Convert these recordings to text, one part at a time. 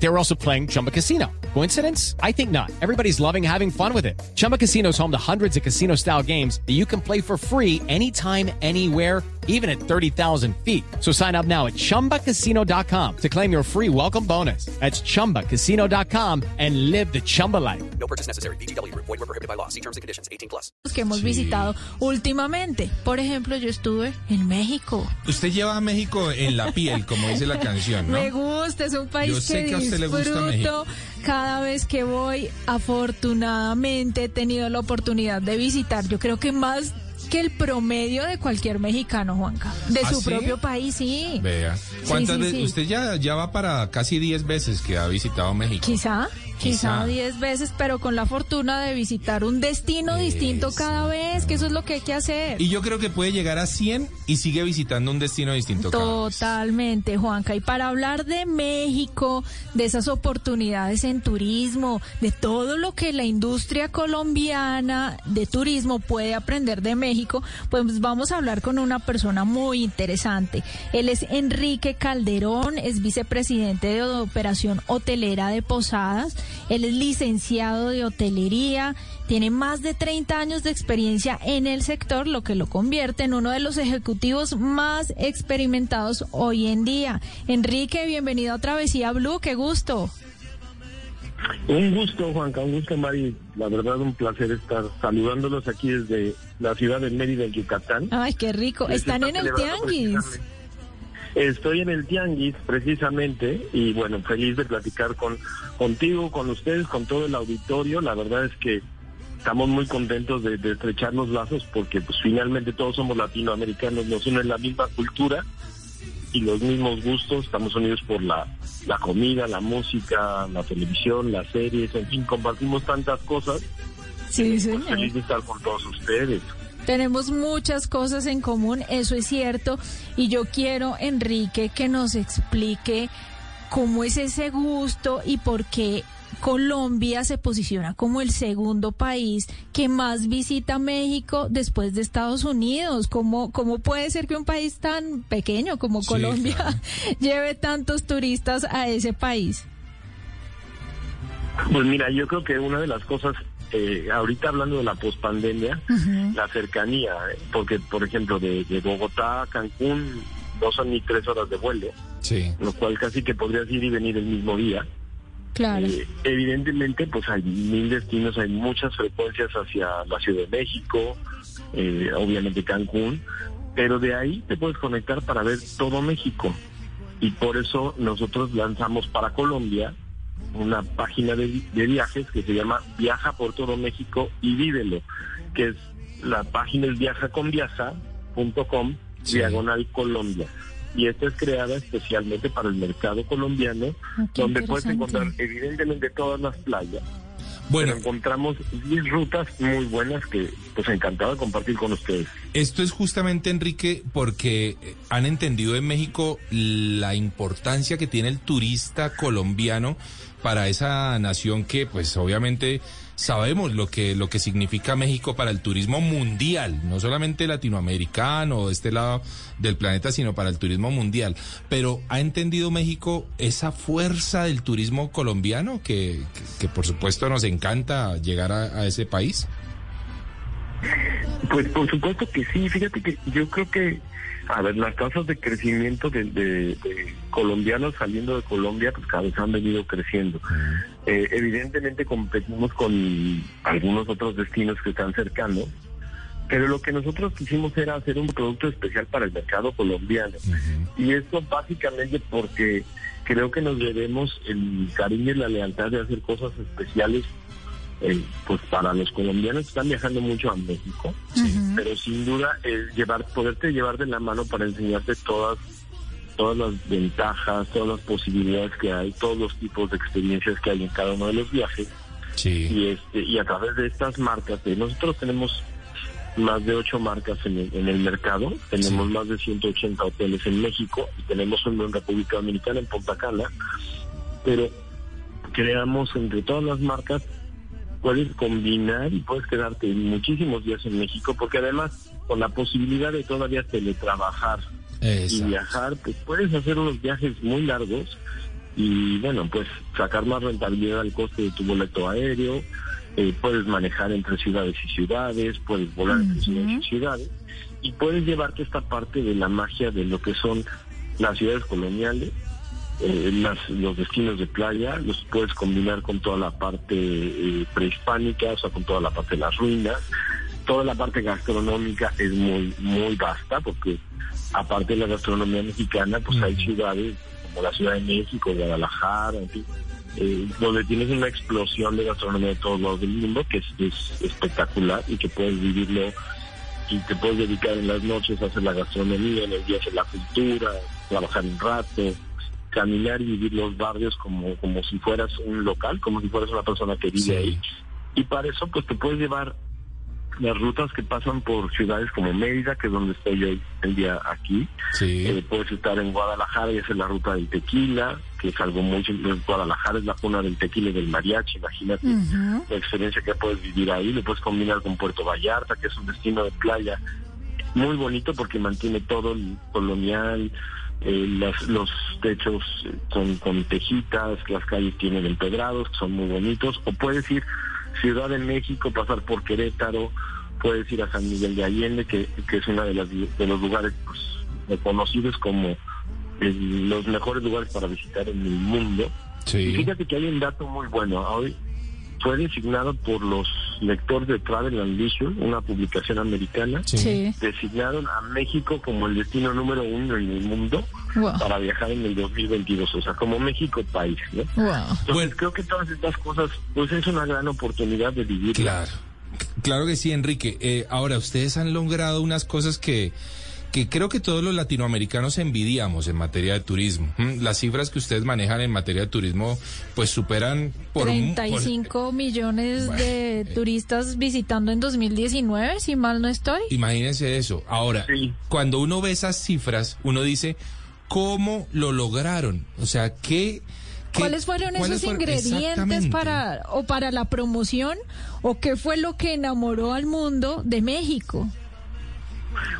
They were also playing Chumba Casino. Coincidence? I think not. Everybody's loving having fun with it. Chumba Casino is home to hundreds of casino style games that you can play for free anytime, anywhere, even at 30,000 feet. So sign up now at chumbacasino.com to claim your free welcome bonus. That's chumbacasino.com and live the Chumba life. No purchase necessary. BGW. Void were prohibited by law. See terms and conditions. 18 plus. que hemos visitado últimamente. Por ejemplo, yo estuve en México. Usted lleva a México en la piel, como dice la canción, ¿no? Me gusta, es un país Yo sé que, que a usted le gusta disfruto México. cada vez que voy. Afortunadamente he tenido la oportunidad de visitar, yo creo que más que el promedio de cualquier mexicano, Juanca. De ¿Ah, su sí? propio país, sí. Vea. ¿Cuántas sí, veces? Usted ya, ya va para casi 10 veces que ha visitado México. Quizá, quizá Quizá. 10 veces, pero con la fortuna de visitar un destino distinto cada vez, que eso es lo que hay que hacer. Y yo creo que puede llegar a 100 y sigue visitando un destino distinto cada vez. Totalmente, Juanca. Y para hablar de México, de esas oportunidades en turismo, de todo lo que la industria colombiana de turismo puede aprender de México, pues vamos a hablar con una persona muy interesante. Él es Enrique Calderón, es vicepresidente de Operación Hotelera de Posadas. Él es licenciado de hotelería, tiene más de 30 años de experiencia en el sector, lo que lo convierte en uno de los ejecutivos más experimentados hoy en día. Enrique, bienvenido a Travesía Blue, qué gusto. Un gusto, Juanca, un gusto, Mari. La verdad, un placer estar saludándolos aquí desde la ciudad de Mérida, en Yucatán. Ay, qué rico. Están está en el Tianguis. Estoy en el Tianguis, precisamente, y bueno, feliz de platicar con contigo, con ustedes, con todo el auditorio. La verdad es que estamos muy contentos de, de estrechar los lazos porque pues finalmente todos somos latinoamericanos, nos une la misma cultura y los mismos gustos, estamos unidos por la, la comida, la música, la televisión, las series, en fin, compartimos tantas cosas. Sí, Pues señor. feliz de estar con todos ustedes. Tenemos muchas cosas en común, eso es cierto. Y yo quiero, Enrique, que nos explique cómo es ese gusto y por qué Colombia se posiciona como el segundo país que más visita México después de Estados Unidos. ¿Cómo, cómo puede ser que un país tan pequeño como Sí, Colombia claro. lleve tantos turistas a ese país? Pues mira, yo creo que una de las cosas, eh, ahorita hablando de la pospandemia, la cercanía, eh, porque por ejemplo de, de Bogotá a Cancún no son ni tres horas de vuelo, Sí. lo cual casi que podrías ir y venir el mismo día. Claro. Eh, evidentemente, pues hay mil destinos, hay muchas frecuencias hacia la Ciudad de México, eh, obviamente Cancún, pero de ahí te puedes conectar para ver todo México. Y por eso nosotros lanzamos para Colombia una página de, vi- de viajes que se llama Viaja por todo México y vívelo, que es la página es viajaconviaja.com Sí. diagonal Colombia. Y esta es creada especialmente para el mercado colombiano, Ah, donde puedes encontrar evidentemente todas las playas. Bueno, Pero encontramos 10 rutas muy buenas que pues encantado de compartir con ustedes. esto es justamente, Enrique, porque eh, han entendido en México la importancia que tiene el turista colombiano para esa nación que, pues, obviamente sabemos lo que lo que significa México para el turismo mundial, no solamente latinoamericano de este lado del planeta, sino para el turismo mundial. Pero ¿ha entendido México esa fuerza del turismo colombiano que, que, por supuesto nos encanta llegar a ese país? Pues por supuesto que sí, fíjate que yo creo que, a ver, las tasas de crecimiento de, de- de colombianos saliendo de Colombia, pues cada vez han venido creciendo. Eh, evidentemente competimos con algunos otros destinos que están cercanos, pero lo que nosotros quisimos era hacer un producto especial para el mercado colombiano. Y esto básicamente porque creo que nos debemos el cariño y la lealtad de hacer cosas especiales eh, pues para los colombianos que están viajando mucho a México, pero sin duda el llevar, poderte llevar de la mano para enseñarte todas todas las ventajas, todas las posibilidades que hay, todos los tipos de experiencias que hay en cada uno de los viajes Sí. y este y a través de estas marcas, eh, nosotros tenemos más de ocho marcas en el, en el mercado, tenemos Sí. más de 180 hoteles en México y tenemos uno en República Dominicana, en Punta Cana, pero creamos entre todas las marcas puedes combinar y puedes quedarte muchísimos días en México, porque además con la posibilidad de todavía teletrabajar y viajar, pues puedes hacer unos viajes muy largos y bueno, pues sacar más rentabilidad al coste de tu boleto aéreo, eh, puedes manejar entre ciudades y ciudades, puedes volar entre ciudades y ciudades y puedes llevarte esta parte de la magia de lo que son las ciudades coloniales, eh, las- los destinos de playa, los puedes combinar con toda la parte eh, prehispánica, o sea, con toda la parte de las ruinas. Toda la parte gastronómica es muy, muy vasta, porque aparte de la gastronomía mexicana, pues hay ciudades como la Ciudad de México, Guadalajara, en fin, eh, donde tienes una explosión de gastronomía de todos lados del mundo, que es, es espectacular y que puedes vivirlo y te puedes dedicar en las noches a hacer la gastronomía, en el día a hacer la cultura, trabajar un rato, caminar y vivir los barrios como, como si fueras un local, como si fueras una persona que vive Sí. ahí. Y para eso pues te puedes llevar las rutas que pasan por ciudades como Mérida, que es donde estoy hoy el día aquí. Sí. Eh, puedes estar en Guadalajara y hacer la ruta del tequila, que es algo muy simple. Guadalajara es la cuna del tequila y del mariachi, imagínate la experiencia que puedes vivir ahí. Lo puedes combinar con Puerto Vallarta, que es un destino de playa muy bonito porque mantiene todo el colonial. Eh, las- los techos son con tejitas, las calles tienen empedrados, son muy bonitos. O puedes ir Ciudad de México, pasar por Querétaro, puedes ir a San Miguel de Allende, que, que es uno de, las, de los lugares pues, reconocidos como eh, los mejores lugares para visitar en el mundo. Y Sí. fíjate que hay un dato muy bueno. Hoy fue designado por los lectores de Travel and Leisure, una publicación americana. Sí. Designaron a México como el destino número uno en el mundo Wow. para viajar en el 2022, o sea, como México país, ¿no? Wow. Entonces Bueno. creo que todas estas cosas, pues es una gran oportunidad de vivir. Claro. Claro que sí, Enrique. Eh, ahora, ustedes han logrado unas cosas que, que creo que todos los latinoamericanos envidiamos en materia de turismo. Mm, Las cifras que ustedes manejan en materia de turismo, pues superan por... mu- por- 35 millones Bueno, de eh. turistas visitando en 2019, si mal no estoy. Imagínense eso. Ahora, Sí. cuando uno ve esas cifras, uno dice, ¿cómo lo lograron? O sea, ¿qué... qué- ¿Cuáles fueron cuáles esos fueron- ingredientes para o para la promoción o qué fue lo que enamoró al mundo de México?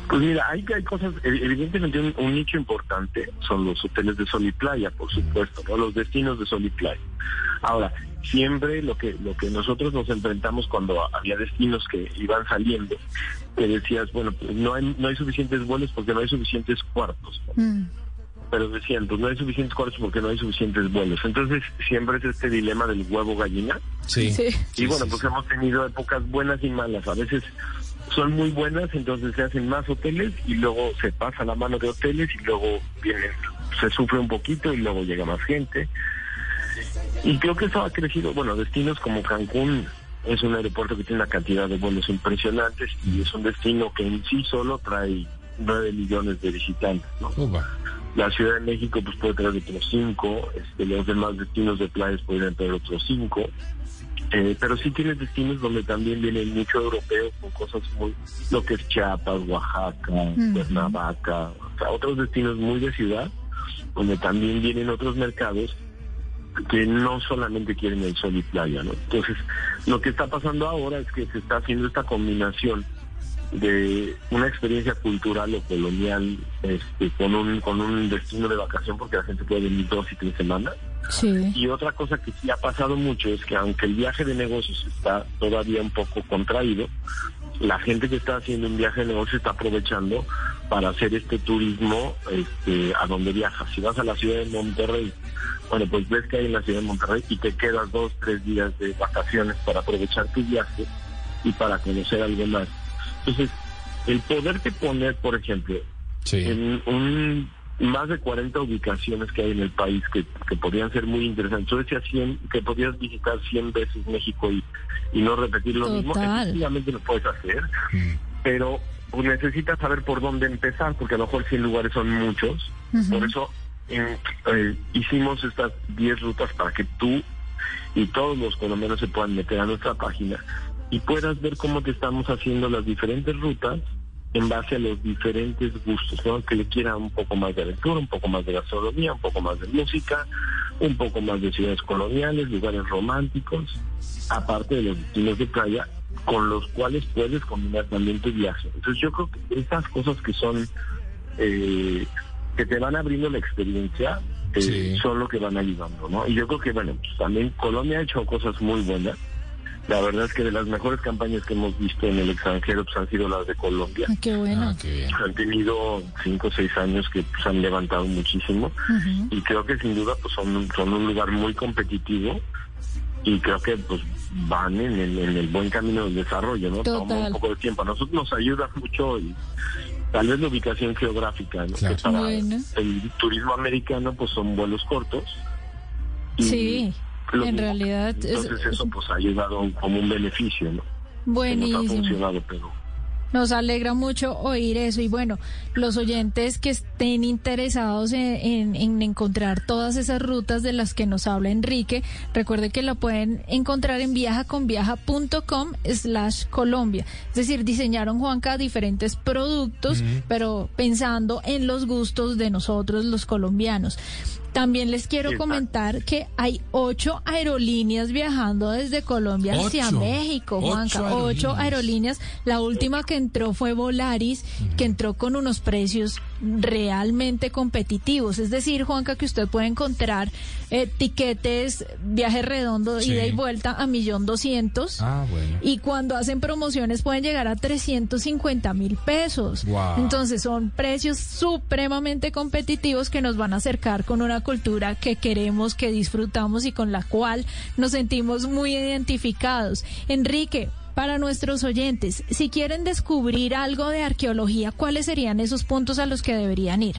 Pues mira, hay, hay cosas, ev- evidentemente un, un nicho importante son los hoteles de sol y playa, por supuesto, ¿no? los destinos de sol y playa. Ahora, siempre lo que lo que nosotros nos enfrentamos cuando había destinos que iban saliendo, que decías, bueno, pues no hay, no hay suficientes vuelos porque no hay suficientes cuartos. ¿no? Mm, Pero decían, pues no hay suficientes cuartos porque no hay suficientes vuelos. Entonces, siempre es este dilema del huevo gallina. Sí. Sí. Y bueno, pues hemos tenido épocas buenas y malas. A veces son muy buenas, entonces se hacen más hoteles y luego se pasa la mano de hoteles y luego vienen, se sufre un poquito y luego llega más gente. Y creo que eso ha crecido. Bueno, destinos como Cancún es un aeropuerto que tiene una cantidad de vuelos impresionantes y es un destino que en sí solo trae 9 millones de visitantes, ¿no? La Ciudad de México pues puede traer otros cinco, este, los demás destinos de playas podrían traer otros cinco, Eh, pero sí tienes destinos donde también vienen mucho europeo con cosas muy, lo que es Chiapas, Oaxaca, Cuernavaca, o sea, otros destinos muy de ciudad, donde también vienen otros mercados que no solamente quieren el sol y playa, ¿no? Entonces, lo que está pasando ahora es que se está haciendo esta combinación de una experiencia cultural o colonial este, con un con un destino de vacación porque la gente puede venir dos y tres semanas. Sí. y otra cosa que sí ha pasado mucho es que aunque el viaje de negocios está todavía un poco contraído la gente que está haciendo un viaje de negocios está aprovechando para hacer este turismo este, a donde viajas. Si vas a la ciudad de Monterrey bueno pues ves que hay en la ciudad de Monterrey y te quedas dos tres días de vacaciones para aprovechar tu viaje y para conocer algo más entonces, el poderte poner, por ejemplo, Sí. en un más de 40 ubicaciones que hay en el país que, que podrían ser muy interesantes. Tú decías 100, que podrías visitar 100 veces México y, y no repetir lo mismo. Efectivamente lo puedes hacer, Mm. pero pues, necesitas saber por dónde empezar, porque a lo mejor 100 lugares son muchos. Por eso en- eh, hicimos estas 10 rutas para que tú y todos los colombianos se puedan meter a nuestra página y puedas ver cómo te estamos haciendo las diferentes rutas en base a los diferentes gustos, ¿no? Que le quiera un poco más de aventura, un poco más de gastronomía, un poco más de música, un poco más de ciudades coloniales, lugares románticos, aparte de los destinos de playa, con los cuales puedes combinar también tu viaje. Entonces yo creo que esas cosas que son, eh, que te van abriendo la experiencia, eh, Sí. son lo que van ayudando, ¿no? Y yo creo que, bueno, pues también Colombia ha hecho cosas muy buenas. La verdad es que de las mejores campañas que hemos visto en el extranjero pues, han sido las de Colombia. Ay, Qué bueno. Ah, qué bien. Han tenido cinco o seis años que pues, han levantado muchísimo y creo que sin duda pues son, un- son un lugar muy competitivo y creo que pues van en el, en el buen camino del desarrollo, ¿no? Toma Total. un poco de tiempo. A nosotros nos ayuda mucho y tal vez la ubicación geográfica, ¿no? Claro. Que para Bueno. el turismo americano pues son vuelos cortos. Y Sí, lo en mismo. realidad es- Entonces es eso pues ha ayudado como un beneficio, ¿no? Que nos ha buenísimo. funcionado, pero... Nos alegra mucho oír eso y bueno, los oyentes que estén interesados en, en- en encontrar todas esas rutas de las que nos habla Enrique, recuerde que la pueden encontrar en viajaconviaja.com slash Colombia. Es decir, diseñaron Juanca diferentes productos, pero pensando en los gustos de nosotros los colombianos. También les quiero Exacto. comentar que hay ocho aerolíneas viajando desde Colombia hacia. México, Juanca. Ocho aerolíneas. aerolíneas. La última que entró fue Volaris, que entró con unos precios realmente competitivos. Es decir, Juanca, que usted puede encontrar eh, tiquetes, viaje redondo, Sí. ida y vuelta a millón doscientos. Ah, bueno. Y cuando hacen promociones pueden llegar a 350 mil pesos. Guau. Entonces son precios supremamente competitivos que nos van a acercar con una cultura que queremos, que disfrutamos y con la cual nos sentimos muy identificados. Enrique, para nuestros oyentes, si quieren descubrir algo de arqueología, ¿cuáles serían esos puntos a los que deberían ir?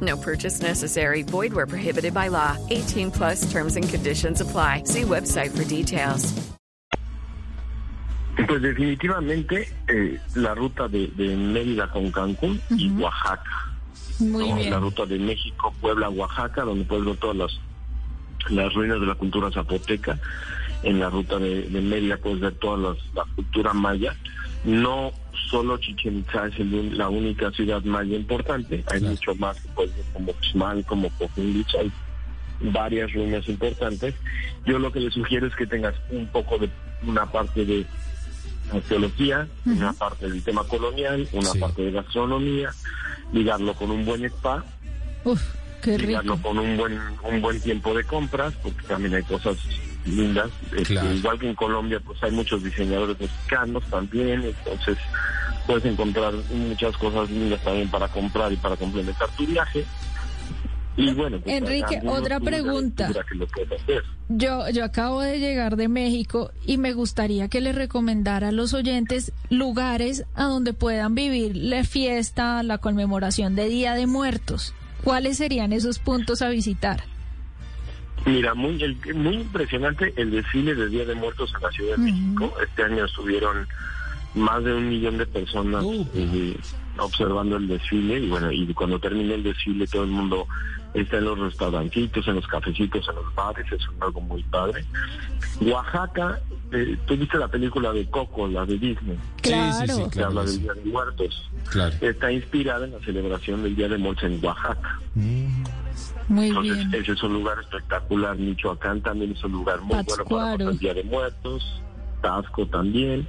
No purchase necessary. Void where prohibited by law. 18 plus terms and conditions apply. See website for details. Pues definitivamente eh, la ruta de, de Mérida con Cancún y Oaxaca. Muy ¿no? bien. La ruta de México, Puebla, Oaxaca, donde puedes ver todas las, las ruinas de la cultura zapoteca. En la ruta de, de Mérida puedes ver toda las- la cultura maya. No solo Chichen Itza es el- la única ciudad maya importante, hay Claro. mucho más ver como Xmal, como Cojunlich, hay varias ruinas importantes. Yo lo que le sugiero es que tengas un poco de una parte de arqueología, una parte del tema colonial, una Sí. parte de gastronomía, ligarlo con un buen spa, Uf, qué ligarlo rico. con un buen un buen tiempo de compras, porque también hay cosas lindas. Este, Claro. Igual que en Colombia, pues hay muchos diseñadores mexicanos también, entonces puedes encontrar muchas cosas lindas también para comprar y para complementar tu viaje. Y bueno, pues, Enrique, otra pregunta. Yo, yo acabo de llegar de México y me gustaría que les recomendara a los oyentes lugares a donde puedan vivir la fiesta, la conmemoración de Día de Muertos. ¿Cuáles serían esos puntos a visitar? Mira, muy, el- muy impresionante el desfile de Día de Muertos en la Ciudad de. México. Este año estuvieron más de un millón de personas Uh. eh, observando el desfile y bueno, y cuando termine el desfile todo el mundo está en los restaurancitos, en los cafecitos, en los bares, es algo muy padre. Oaxaca, eh, tú viste la película de Coco, la de Disney, Sí, sí, sí, Claro. que claro. habla del. Día de Muertos. Claro. Está inspirada en la celebración del Día de Muertos en Oaxaca. Mm, Muy Entonces, bien. ese es un lugar espectacular. Michoacán también es un lugar muy bueno para el Día de Muertos. Tasco también.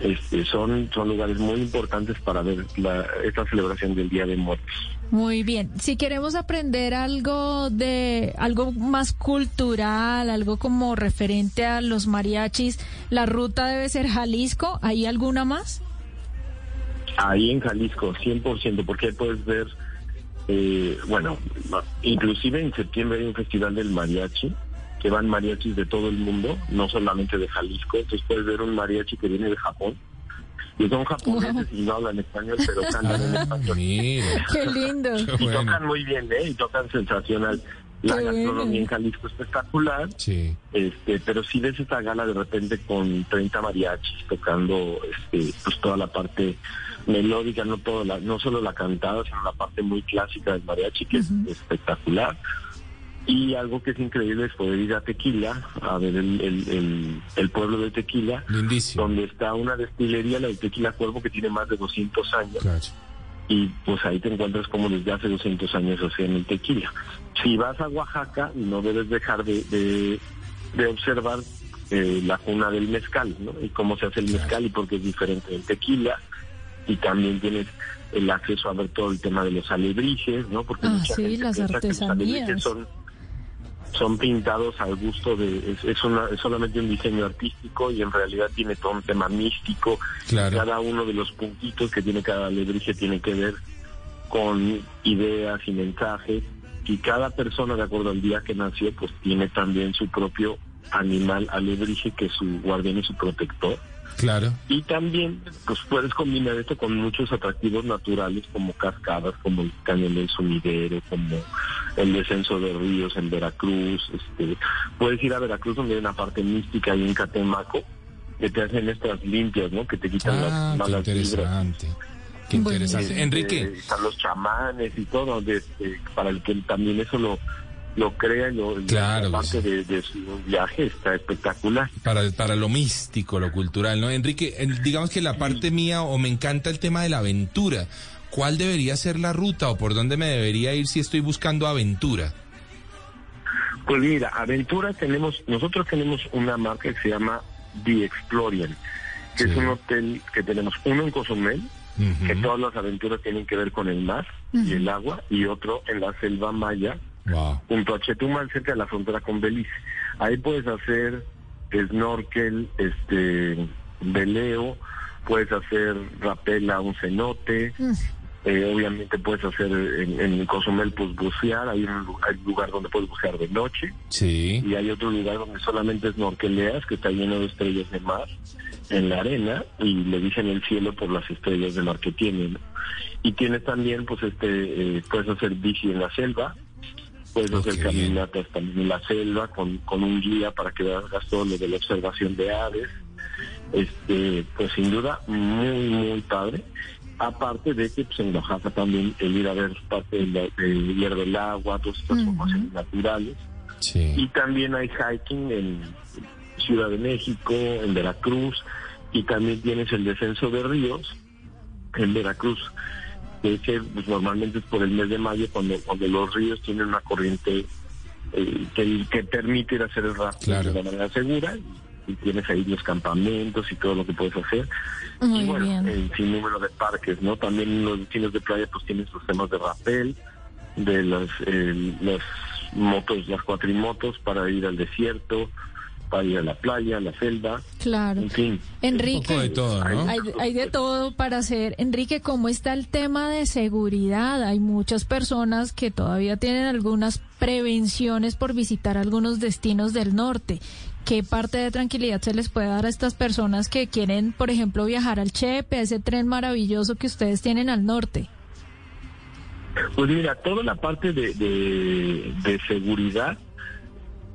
Este, son, son lugares muy importantes para ver la, esta celebración del Día de Muertos. Muy bien. Si queremos aprender algo de algo más cultural, algo como referente a los mariachis, la ruta debe ser Jalisco. ¿Hay alguna más? Ahí en Jalisco, 100%, porque ahí puedes ver, eh, bueno, inclusive en septiembre hay un festival del mariachi, que van mariachis de todo el mundo, no solamente de Jalisco, entonces puedes ver un mariachi que viene de Japón, y son japoneses y no hablan español, pero cantan en Ah, español. Qué lindo. Y bueno. tocan muy bien, ¿eh? Y tocan sensacional. La Qué gastronomía bueno. en Jalisco espectacular. Sí. Este, pero sí ves esta gala de repente con 30 mariachis tocando este, pues toda la parte melódica, no toda la, no solo la cantada, sino la parte muy clásica del mariachi, que es espectacular. Y algo que es increíble es poder ir a Tequila, a ver el, el, el- el pueblo de Tequila, Lindísimo. donde está una destilería, la de Tequila Cuervo, que tiene más de 200 años Claro. y pues ahí te encuentras como desde hace 200 años hacían el tequila. Si vas a Oaxaca, no debes dejar de, de, de observar eh, la cuna del mezcal, ¿no? Y cómo se hace el mezcal y por qué es diferente del tequila. Y también tienes el acceso a ver todo el tema de los alebrijes, ¿no? Porque Ah, mucha sí, gente las piensa que los artesanías. alebrijes son son pintados al gusto de es, es, una, es solamente un diseño artístico y en realidad tiene todo un tema místico Claro. cada uno de los puntitos que tiene cada alebrije tiene que ver con ideas y mensajes y cada persona de acuerdo al día que nació pues tiene también su propio animal alebrije que es su guardián y su protector Claro. y también pues puedes combinar esto con muchos atractivos naturales como cascadas como el cañón del sumidero como el descenso de ríos en Veracruz este puedes ir a Veracruz donde hay una parte mística y en Catemaco que te hacen estas limpias no que te quitan Ah, las qué vibras interesante. Qué Bueno. interesante. este, Enrique, están los chamanes y todo, de- de- para el que también eso lo, lo crea y lo, Claro, la parte sí. de, de su viaje está espectacular. para, para lo místico, lo cultural, ¿no? Enrique, digamos que la parte mía o me encanta el tema de la aventura. ¿Cuál debería ser la ruta o por dónde me debería ir si estoy buscando aventura? Pues mira, aventura tenemos, nosotros tenemos una marca que se llama The Explorian, que Sí. es un hotel que tenemos uno en Cozumel, que todas las aventuras tienen que ver con el mar y el agua, y otro en la selva maya, Wow. junto a Chetumal, cerca de la frontera con Belice. Ahí puedes hacer snorkel, este, veleo, puedes hacer rapel a un cenote, eh, obviamente puedes hacer en, en Cozumel, pues bucear, hay un lugar donde puedes bucear de noche, Sí. y hay otro lugar donde solamente snorkeleas, que está lleno de estrellas de mar en la arena, y le dicen el cielo por las estrellas de mar que tienen. Y tienes también, pues, este, eh, puedes hacer bici en la selva, puedes hacer caminatas también en la selva con, con un guía para que hagas todo lo de la observación de aves. Este, pues sin duda, muy, muy padre. Aparte de que pues, en Oaxaca también el ir a ver parte del de hierro del agua, todas estas formaciones naturales. Y Sí. también hay hiking en Ciudad de México, en Veracruz, y también tienes el descenso de ríos en Veracruz. que ese, pues, normalmente es por el mes de mayo cuando, cuando los ríos tienen una corriente eh, que, que permite ir a hacer el rafting Claro. de manera segura y, tienes ahí los campamentos y todo lo que puedes hacer. Muy y bueno, bien. el sinnúmero de parques, ¿no? También los destinos de playa pues tienes los temas de rappel, de las, eh, las motos, las cuatrimotos para ir al desierto, para ir a la playa, a la selva, Claro. en fin. Enrique. Un poco de todo, ¿no? Hay, hay de todo para hacer. Enrique, ¿cómo está el tema de seguridad? Hay muchas personas que todavía tienen algunas prevenciones por visitar algunos destinos del norte. ¿Qué parte de tranquilidad se les puede dar a estas personas que quieren, por ejemplo, viajar al Chepe, a ese tren maravilloso que ustedes tienen al norte? Pues mira, toda la parte de, de, de seguridad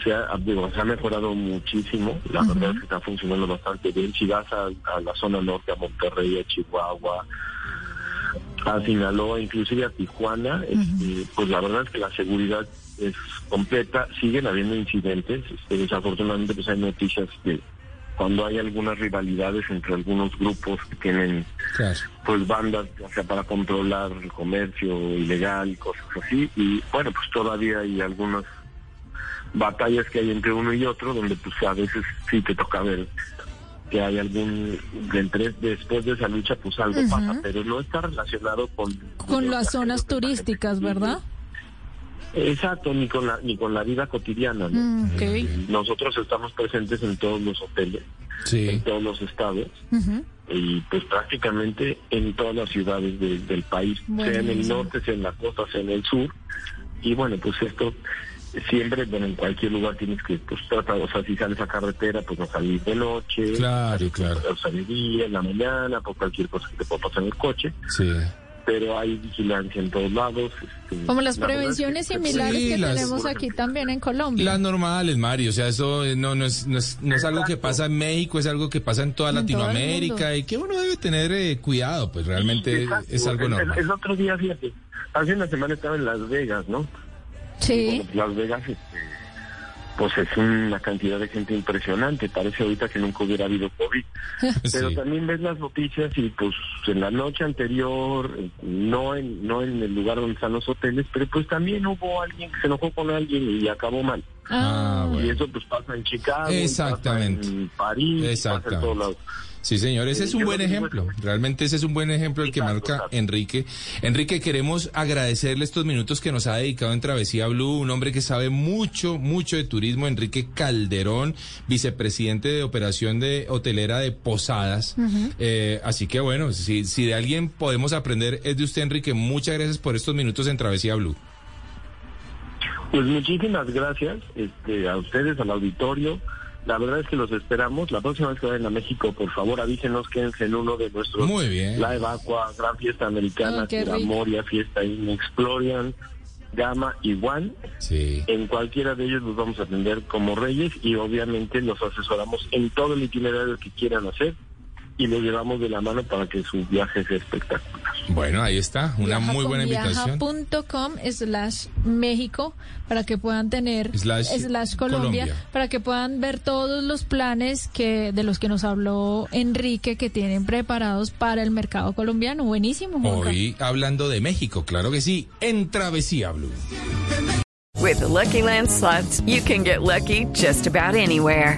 se ha, digo, se ha mejorado muchísimo. La verdad es que está funcionando bastante bien. Si vas a, a la zona norte, a Monterrey, a Chihuahua, a Sinaloa, inclusive a Tijuana, este, pues la verdad es que la seguridad es completa. Siguen habiendo incidentes. Este, desafortunadamente, pues hay noticias de cuando hay algunas rivalidades entre algunos grupos que tienen Claro. pues bandas o sea para controlar el comercio ilegal y cosas así y bueno pues todavía hay algunas batallas que hay entre uno y otro donde pues a veces sí te toca ver que hay algún entre- después de esa lucha pues algo pasa pero no está relacionado con Con las zonas turísticas, ¿verdad? exacto ni con la ni con la vida cotidiana ¿no? Mm, ok. nosotros estamos presentes en todos los hoteles en todos los estados y pues prácticamente en todas las ciudades de- del país, sea en el Buenísimo. norte, sea en la costa, sea en el sur. Y bueno, pues esto siempre, bueno, en cualquier lugar tienes que, pues tratar, o sea, si sales a carretera, pues no salir de noche, Claro, claro. o sea, de día, en la mañana, por cualquier cosa que te pueda pasar en el coche. Sí. pero hay vigilancia en todos lados. este, Como las la verdad es que- prevenciones similares Sí, que las- tenemos aquí también en Colombia. Las normales, Mario, o sea, eso eh, no, no, es, no, es, no es algo que pasa en México, es algo que pasa en toda En Latinoamérica y que uno debe tener eh, cuidado, pues realmente Exacto. es algo el- normal. El, otro día, fíjate, hace una semana estaba en Las Vegas, ¿no? Sí. Bueno, Las Vegas, este, pues es una cantidad de gente impresionante. Parece ahorita que nunca hubiera habido COVID. Pero Sí. también ves las noticias y pues en la noche anterior, no en, no en el lugar donde están los hoteles, pero pues también hubo alguien que se enojó con alguien y acabó mal. Ah, Ah, bueno. Y eso pues pasa en Chicago, Exactamente. pasa en París, y pasa en Exactamente. todos lados. Sí, señor, ese es un Yo buen ejemplo. Realmente ese es un buen ejemplo el que Exacto, marca exacto. Enrique. Enrique, queremos agradecerle estos minutos que nos ha dedicado en Travesía Blue, un hombre que sabe mucho, mucho de turismo, Enrique Calderón, vicepresidente de operación de hotelera de Posadas. Eh, así que bueno, si, si de alguien podemos aprender es de usted, Enrique. Muchas gracias por estos minutos en Travesía Blue. Pues muchísimas gracias este, a ustedes, al auditorio. La verdad es que los esperamos. La próxima vez que vayan a México, por favor, avísenos, quédense en uno de nuestros... Muy bien. La Evacua, Gran Fiesta Americana. Moria, Fiesta In, Explorian, Gama y One. Sí. En cualquiera de ellos los vamos a atender como reyes y obviamente los asesoramos en todo el itinerario que quieran hacer y los llevamos de la mano para que su viaje sea espectacular. Bueno, ahí está, una muy buena invitación. Viaja.com slash México para que puedan tener Slash Colombia, Colombia. para que puedan ver todos los planes que de los que nos habló Enrique que tienen preparados para el mercado colombiano. Buenísimo, Juanca. Hoy hablando de México, claro que sí, en Travesía Blue. With the Lucky Land slots, you can get lucky just about anywhere.